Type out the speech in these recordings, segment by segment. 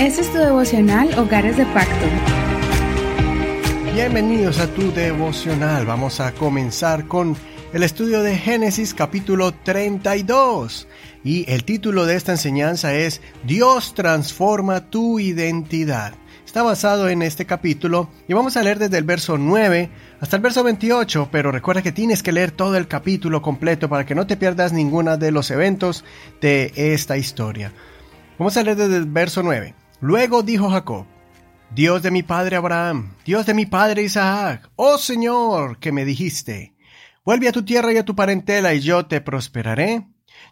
Este es tu devocional Hogares de Pacto. Bienvenidos a tu devocional. Vamos a comenzar con el estudio de Génesis capítulo 32. Y el título de esta enseñanza es Dios transforma tu identidad. Está basado en este capítulo y vamos a leer desde el verso 9 hasta el verso 28, pero recuerda que tienes que leer todo el capítulo completo para que no te pierdas ninguno de los eventos de esta historia. Vamos a leer desde el verso 9. Luego dijo Jacob, Dios de mi padre Abraham, Dios de mi padre Isaac, oh Señor, que me dijiste, vuelve a tu tierra y a tu parentela y yo te prosperaré.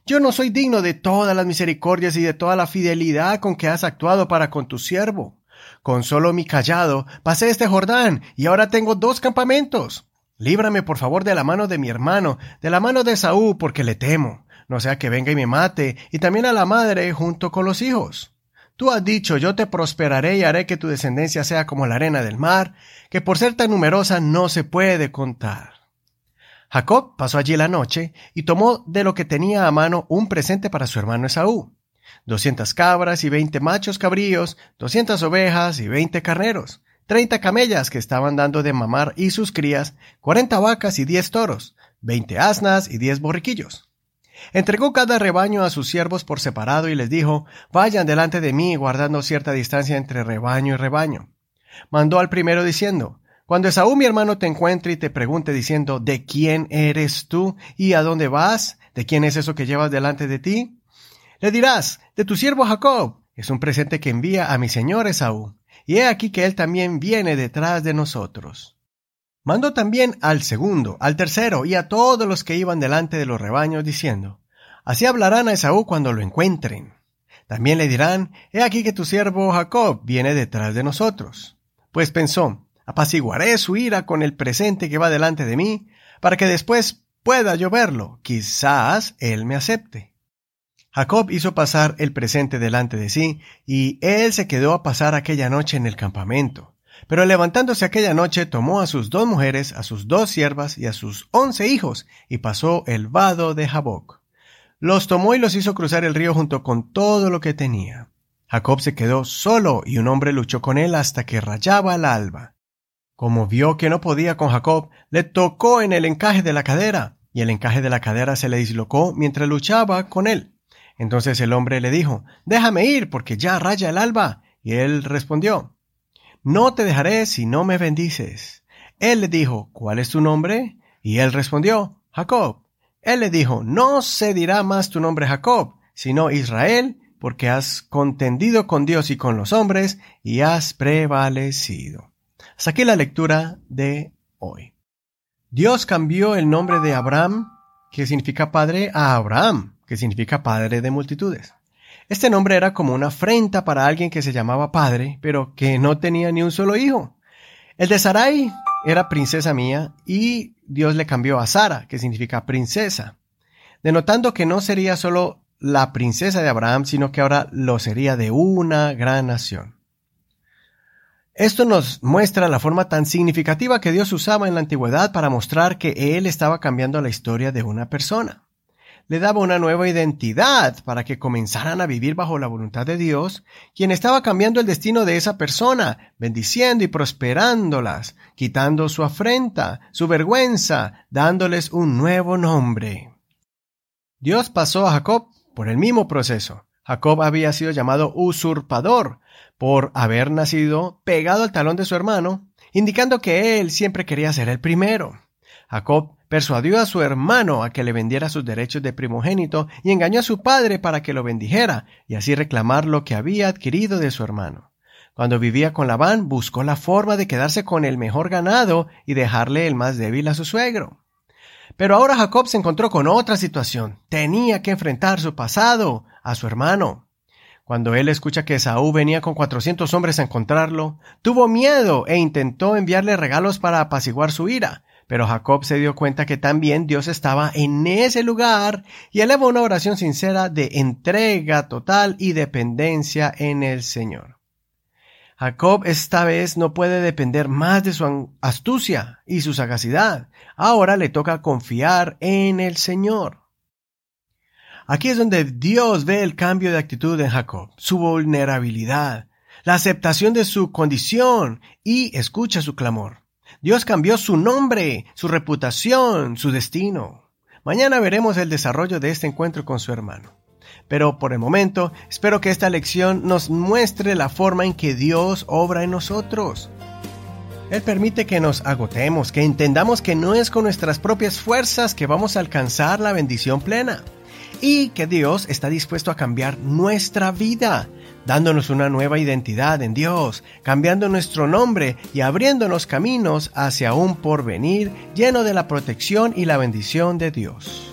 Yo no soy digno de todas las misericordias y de toda la fidelidad con que has actuado para con tu siervo. Con solo mi callado pasé este Jordán y ahora tengo dos campamentos. Líbrame por favor de la mano de mi hermano, de la mano de Saúl, porque le temo, no sea que venga y me mate, y también a la madre junto con los hijos. Tú has dicho, yo te prosperaré y haré que tu descendencia sea como la arena del mar, que por ser tan numerosa no se puede contar. Jacob pasó allí la noche y tomó de lo que tenía a mano un presente para su hermano Esaú. Doscientas cabras y veinte machos cabríos, doscientas ovejas y veinte carneros, treinta camellas que estaban dando de mamar y sus crías, cuarenta vacas y diez toros, veinte asnas y diez borriquillos. Entregó cada rebaño a sus siervos por separado y les dijo, Vayan delante de mí, guardando cierta distancia entre rebaño y rebaño. Mandó al primero diciendo, Cuando Esaú mi hermano te encuentre y te pregunte diciendo, ¿de quién eres tú y a dónde vas? ¿De quién es eso que llevas delante de ti? Le dirás, de tu siervo Jacob. Es un presente que envía a mi señor Esaú. Y he aquí que él también viene detrás de nosotros. Mandó también al segundo, al tercero y a todos los que iban delante de los rebaños, diciendo, Así hablarán a Esaú cuando lo encuentren. También le dirán, He aquí que tu siervo Jacob viene detrás de nosotros. Pues pensó, apaciguaré su ira con el presente que va delante de mí, para que después pueda yo verlo, quizás él me acepte. Jacob hizo pasar el presente delante de sí, y él se quedó a pasar aquella noche en el campamento. Pero levantándose aquella noche tomó a sus dos mujeres, a sus dos siervas y a sus once hijos, y pasó el vado de Jaboc. Los tomó y los hizo cruzar el río junto con todo lo que tenía. Jacob se quedó solo y un hombre luchó con él hasta que rayaba el alba. Como vio que no podía con Jacob, le tocó en el encaje de la cadera, y el encaje de la cadera se le dislocó mientras luchaba con él. Entonces el hombre le dijo, Déjame ir, porque ya raya el alba. Y él respondió, no te dejaré si no me bendices. Él le dijo, ¿cuál es tu nombre? Y él respondió, Jacob. Él le dijo, no se dirá más tu nombre Jacob, sino Israel, porque has contendido con Dios y con los hombres, y has prevalecido. Hasta aquí la lectura de hoy. Dios cambió el nombre de Abraham, que significa padre, a Abraham, que significa padre de multitudes. Este nombre era como una afrenta para alguien que se llamaba padre, pero que no tenía ni un solo hijo. El de Sarai era princesa mía y Dios le cambió a Sara, que significa princesa, denotando que no sería solo la princesa de Abraham, sino que ahora lo sería de una gran nación. Esto nos muestra la forma tan significativa que Dios usaba en la antigüedad para mostrar que Él estaba cambiando la historia de una persona le daba una nueva identidad para que comenzaran a vivir bajo la voluntad de Dios, quien estaba cambiando el destino de esa persona, bendiciendo y prosperándolas, quitando su afrenta, su vergüenza, dándoles un nuevo nombre. Dios pasó a Jacob por el mismo proceso. Jacob había sido llamado usurpador por haber nacido pegado al talón de su hermano, indicando que él siempre quería ser el primero. Jacob persuadió a su hermano a que le vendiera sus derechos de primogénito y engañó a su padre para que lo bendijera y así reclamar lo que había adquirido de su hermano. Cuando vivía con Labán, buscó la forma de quedarse con el mejor ganado y dejarle el más débil a su suegro. Pero ahora Jacob se encontró con otra situación. Tenía que enfrentar su pasado, a su hermano. Cuando él escucha que Saúl venía con cuatrocientos hombres a encontrarlo, tuvo miedo e intentó enviarle regalos para apaciguar su ira, pero Jacob se dio cuenta que también Dios estaba en ese lugar y elevó una oración sincera de entrega total y dependencia en el Señor. Jacob esta vez no puede depender más de su astucia y su sagacidad. Ahora le toca confiar en el Señor. Aquí es donde Dios ve el cambio de actitud en Jacob, su vulnerabilidad, la aceptación de su condición y escucha su clamor. Dios cambió su nombre, su reputación, su destino. Mañana veremos el desarrollo de este encuentro con su hermano. Pero por el momento, espero que esta lección nos muestre la forma en que Dios obra en nosotros. Él permite que nos agotemos, que entendamos que no es con nuestras propias fuerzas que vamos a alcanzar la bendición plena y que Dios está dispuesto a cambiar nuestra vida, dándonos una nueva identidad en Dios, cambiando nuestro nombre y abriéndonos caminos hacia un porvenir lleno de la protección y la bendición de Dios.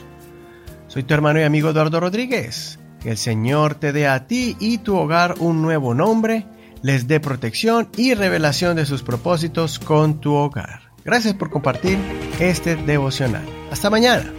Soy tu hermano y amigo Eduardo Rodríguez. Que el Señor te dé a ti y tu hogar un nuevo nombre, les dé protección y revelación de sus propósitos con tu hogar. Gracias por compartir este devocional. Hasta mañana.